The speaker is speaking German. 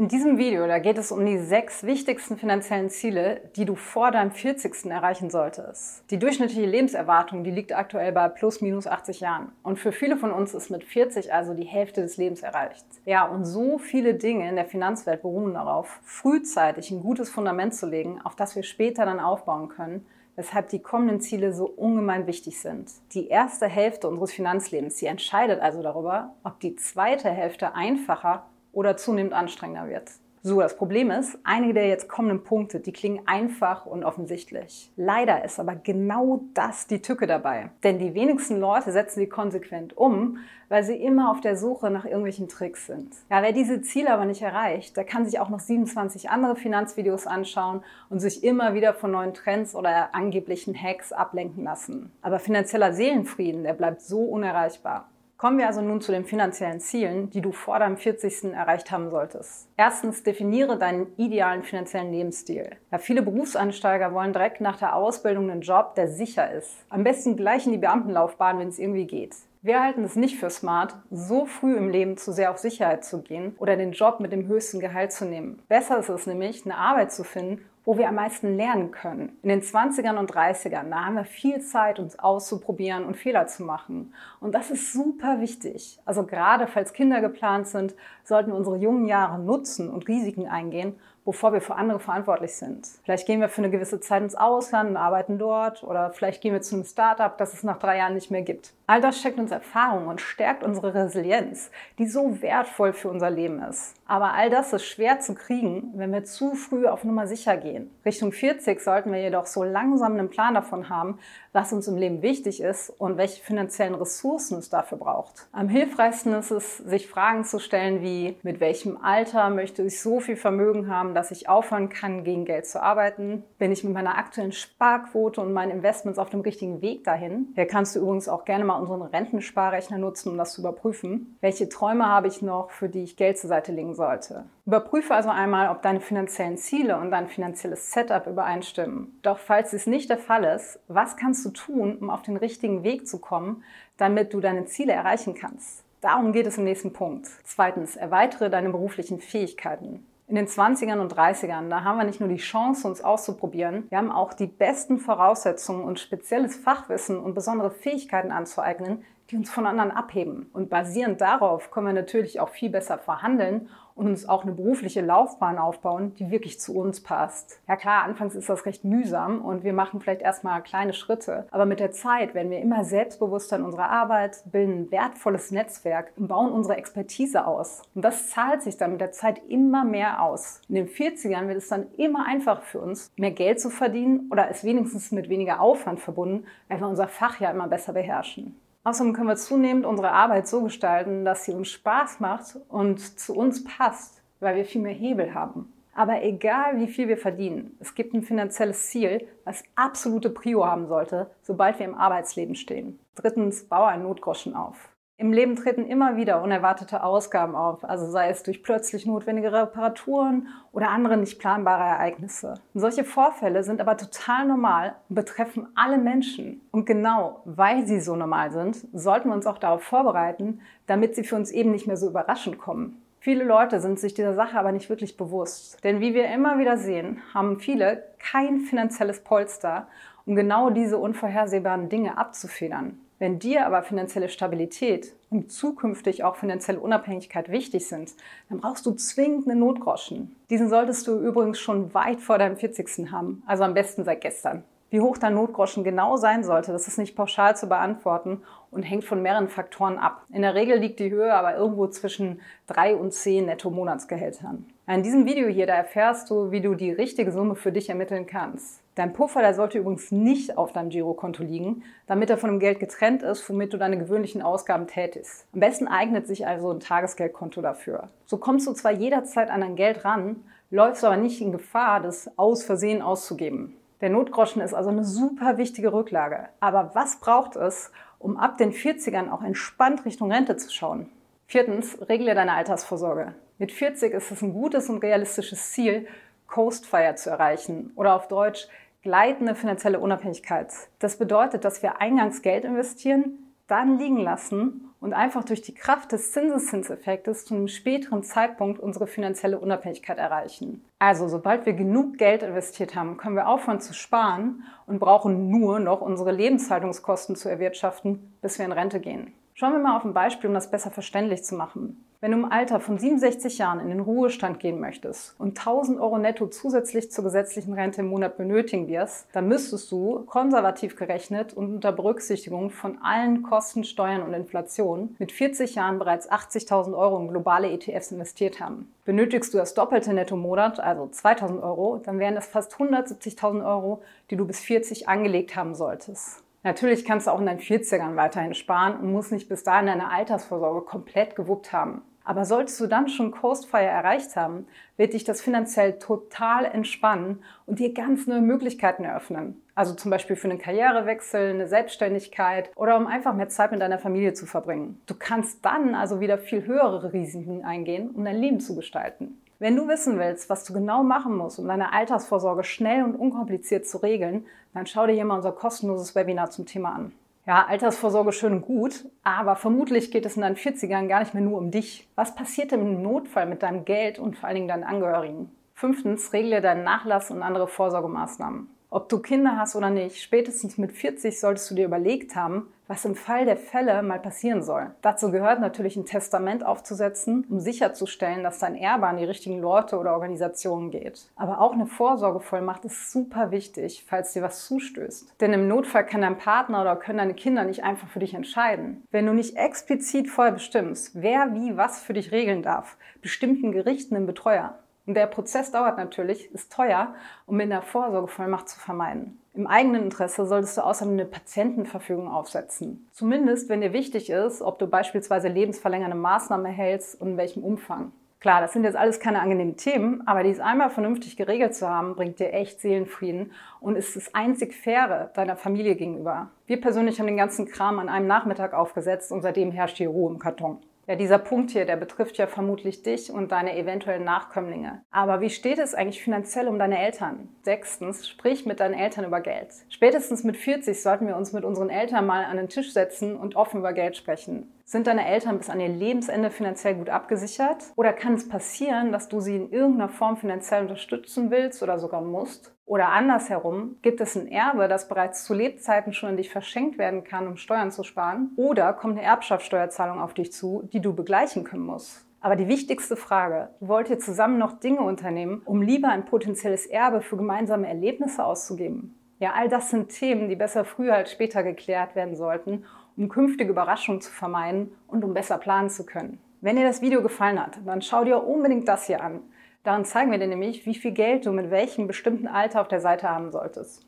In diesem Video, da geht es um die sechs wichtigsten finanziellen Ziele, die du vor deinem 40. erreichen solltest. Die durchschnittliche Lebenserwartung, die liegt aktuell bei plus minus 80 Jahren. Und für viele von uns ist mit 40 also die Hälfte des Lebens erreicht. Ja, und so viele Dinge in der Finanzwelt beruhen darauf, frühzeitig ein gutes Fundament zu legen, auf das wir später dann aufbauen können, weshalb die kommenden Ziele so ungemein wichtig sind. Die erste Hälfte unseres Finanzlebens, die entscheidet also darüber, ob die zweite Hälfte einfacher oder zunehmend anstrengender wird. So, das Problem ist, einige der jetzt kommenden Punkte, die klingen einfach und offensichtlich. Leider ist aber genau das die Tücke dabei. Denn die wenigsten Leute setzen die konsequent um, weil sie immer auf der Suche nach irgendwelchen Tricks sind. Ja, wer diese Ziele aber nicht erreicht, der kann sich auch noch 27 andere Finanzvideos anschauen und sich immer wieder von neuen Trends oder angeblichen Hacks ablenken lassen. Aber finanzieller Seelenfrieden, der bleibt so unerreichbar. Kommen wir also nun zu den finanziellen Zielen, die du vor deinem 40. erreicht haben solltest. Erstens, definiere deinen idealen finanziellen Lebensstil. Ja, viele Berufseinsteiger wollen direkt nach der Ausbildung einen Job, der sicher ist. Am besten gleich in die Beamtenlaufbahn, wenn es irgendwie geht. Wir halten es nicht für smart, so früh im Leben zu sehr auf Sicherheit zu gehen oder den Job mit dem höchsten Gehalt zu nehmen. Besser ist es nämlich, eine Arbeit zu finden, wo wir am meisten lernen können. In den 20ern und 30ern, da haben wir viel Zeit, uns auszuprobieren und Fehler zu machen. Und das ist super wichtig. Also gerade falls Kinder geplant sind, sollten wir unsere jungen Jahre nutzen und Risiken eingehen wovor wir für andere verantwortlich sind. Vielleicht gehen wir für eine gewisse Zeit ins Ausland und arbeiten dort oder vielleicht gehen wir zu einem Startup, das es nach drei Jahren nicht mehr gibt. All das steckt uns Erfahrung und stärkt unsere Resilienz, die so wertvoll für unser Leben ist. Aber all das ist schwer zu kriegen, wenn wir zu früh auf Nummer sicher gehen. Richtung 40 sollten wir jedoch so langsam einen Plan davon haben, was uns im Leben wichtig ist und welche finanziellen Ressourcen es dafür braucht. Am hilfreichsten ist es, sich Fragen zu stellen wie, mit welchem Alter möchte ich so viel Vermögen haben, dass ich aufhören kann, gegen Geld zu arbeiten? Bin ich mit meiner aktuellen Sparquote und meinen Investments auf dem richtigen Weg dahin? Hier kannst du übrigens auch gerne mal unseren Rentensparrechner nutzen, um das zu überprüfen. Welche Träume habe ich noch, für die ich Geld zur Seite legen sollte? Überprüfe also einmal, ob deine finanziellen Ziele und dein finanzielles Setup übereinstimmen. Doch falls dies nicht der Fall ist, was kannst du tun, um auf den richtigen Weg zu kommen, damit du deine Ziele erreichen kannst? Darum geht es im nächsten Punkt. Zweitens, erweitere deine beruflichen Fähigkeiten. In den 20ern und 30ern, da haben wir nicht nur die Chance, uns auszuprobieren, wir haben auch die besten Voraussetzungen und spezielles Fachwissen und besondere Fähigkeiten anzueignen, die uns von anderen abheben. Und basierend darauf können wir natürlich auch viel besser verhandeln und uns auch eine berufliche Laufbahn aufbauen, die wirklich zu uns passt. Ja klar, anfangs ist das recht mühsam und wir machen vielleicht erstmal kleine Schritte, aber mit der Zeit werden wir immer selbstbewusster in unserer Arbeit, bilden ein wertvolles Netzwerk und bauen unsere Expertise aus. Und das zahlt sich dann mit der Zeit immer mehr aus. In den 40ern wird es dann immer einfacher für uns, mehr Geld zu verdienen oder es wenigstens mit weniger Aufwand verbunden, weil wir unser Fach ja immer besser beherrschen. Außerdem können wir zunehmend unsere Arbeit so gestalten, dass sie uns Spaß macht und zu uns passt, weil wir viel mehr Hebel haben. Aber egal wie viel wir verdienen, es gibt ein finanzielles Ziel, was absolute Prio haben sollte, sobald wir im Arbeitsleben stehen. Drittens, baue einen Notgroschen auf. Im Leben treten immer wieder unerwartete Ausgaben auf, also sei es durch plötzlich notwendige Reparaturen oder andere nicht planbare Ereignisse. Solche Vorfälle sind aber total normal und betreffen alle Menschen. Und genau weil sie so normal sind, sollten wir uns auch darauf vorbereiten, damit sie für uns eben nicht mehr so überraschend kommen. Viele Leute sind sich dieser Sache aber nicht wirklich bewusst. Denn wie wir immer wieder sehen, haben viele kein finanzielles Polster, um genau diese unvorhersehbaren Dinge abzufedern. Wenn dir aber finanzielle Stabilität und zukünftig auch finanzielle Unabhängigkeit wichtig sind, dann brauchst du zwingend einen Notgroschen. Diesen solltest du übrigens schon weit vor deinem 40. haben, also am besten seit gestern. Wie hoch dein Notgroschen genau sein sollte, das ist nicht pauschal zu beantworten und hängt von mehreren Faktoren ab. In der Regel liegt die Höhe aber irgendwo zwischen drei und zehn Netto-Monatsgehältern. In diesem Video hier, da erfährst du, wie du die richtige Summe für dich ermitteln kannst. Dein Puffer, der sollte übrigens nicht auf deinem Girokonto liegen, damit er von dem Geld getrennt ist, womit du deine gewöhnlichen Ausgaben tätigst. Am besten eignet sich also ein Tagesgeldkonto dafür. So kommst du zwar jederzeit an dein Geld ran, läufst aber nicht in Gefahr, das aus Versehen auszugeben. Der Notgroschen ist also eine super wichtige Rücklage. Aber was braucht es, um ab den 40ern auch entspannt Richtung Rente zu schauen? Viertens, regle deine Altersvorsorge. Mit 40 ist es ein gutes und realistisches Ziel, Coastfire zu erreichen oder auf Deutsch gleitende finanzielle Unabhängigkeit. Das bedeutet, dass wir eingangs Geld investieren, dann liegen lassen und einfach durch die Kraft des Zinseszinseffektes zu einem späteren Zeitpunkt unsere finanzielle Unabhängigkeit erreichen. Also, sobald wir genug Geld investiert haben, können wir aufhören zu sparen und brauchen nur noch unsere Lebenshaltungskosten zu erwirtschaften, bis wir in Rente gehen. Schauen wir mal auf ein Beispiel, um das besser verständlich zu machen. Wenn du im Alter von 67 Jahren in den Ruhestand gehen möchtest und 1000 Euro netto zusätzlich zur gesetzlichen Rente im Monat benötigen wirst, dann müsstest du konservativ gerechnet und unter Berücksichtigung von allen Kosten, Steuern und Inflation mit 40 Jahren bereits 80.000 Euro in globale ETFs investiert haben. Benötigst du das doppelte netto Monat, also 2000 Euro, dann wären es fast 170.000 Euro, die du bis 40 angelegt haben solltest. Natürlich kannst du auch in deinen 40ern weiterhin sparen und musst nicht bis dahin deine Altersvorsorge komplett gewuppt haben. Aber solltest du dann schon Coastfire erreicht haben, wird dich das finanziell total entspannen und dir ganz neue Möglichkeiten eröffnen. Also zum Beispiel für einen Karrierewechsel, eine Selbstständigkeit oder um einfach mehr Zeit mit deiner Familie zu verbringen. Du kannst dann also wieder viel höhere Risiken eingehen, um dein Leben zu gestalten. Wenn du wissen willst, was du genau machen musst, um deine Altersvorsorge schnell und unkompliziert zu regeln, dann schau dir hier mal unser kostenloses Webinar zum Thema an. Ja, Altersvorsorge schön und gut, aber vermutlich geht es in deinen 40ern gar nicht mehr nur um dich. Was passiert denn im Notfall mit deinem Geld und vor allen Dingen deinen Angehörigen? Fünftens, regle deinen Nachlass und andere Vorsorgemaßnahmen. Ob du Kinder hast oder nicht, spätestens mit 40 solltest du dir überlegt haben, was im Fall der Fälle mal passieren soll. Dazu gehört natürlich ein Testament aufzusetzen, um sicherzustellen, dass dein Erbe an die richtigen Leute oder Organisationen geht. Aber auch eine Vorsorgevollmacht ist super wichtig, falls dir was zustößt. Denn im Notfall kann dein Partner oder können deine Kinder nicht einfach für dich entscheiden. Wenn du nicht explizit vorher bestimmst, wer wie was für dich regeln darf, bestimmt ein Gericht einen Betreuer. Und der Prozess dauert natürlich, ist teuer, um in der Vorsorgevollmacht zu vermeiden. Im eigenen Interesse solltest du außerdem eine Patientenverfügung aufsetzen. Zumindest, wenn dir wichtig ist, ob du beispielsweise lebensverlängernde Maßnahmen erhältst und in welchem Umfang. Klar, das sind jetzt alles keine angenehmen Themen, aber dies einmal vernünftig geregelt zu haben, bringt dir echt Seelenfrieden und ist das einzig Faire deiner Familie gegenüber. Wir persönlich haben den ganzen Kram an einem Nachmittag aufgesetzt und seitdem herrscht hier Ruhe im Karton. Ja, dieser Punkt hier, der betrifft ja vermutlich dich und deine eventuellen Nachkömmlinge. Aber wie steht es eigentlich finanziell um deine Eltern? Sechstens, sprich mit deinen Eltern über Geld. Spätestens mit 40 sollten wir uns mit unseren Eltern mal an den Tisch setzen und offen über Geld sprechen. Sind deine Eltern bis an ihr Lebensende finanziell gut abgesichert? Oder kann es passieren, dass du sie in irgendeiner Form finanziell unterstützen willst oder sogar musst? Oder andersherum, gibt es ein Erbe, das bereits zu Lebzeiten schon an dich verschenkt werden kann, um Steuern zu sparen? Oder kommt eine Erbschaftssteuerzahlung auf dich zu, die du begleichen können musst? Aber die wichtigste Frage, wollt ihr zusammen noch Dinge unternehmen, um lieber ein potenzielles Erbe für gemeinsame Erlebnisse auszugeben? Ja, all das sind Themen, die besser früher als später geklärt werden sollten um künftige Überraschungen zu vermeiden und um besser planen zu können. Wenn dir das Video gefallen hat, dann schau dir unbedingt das hier an. Darin zeigen wir dir nämlich, wie viel Geld du mit welchem bestimmten Alter auf der Seite haben solltest.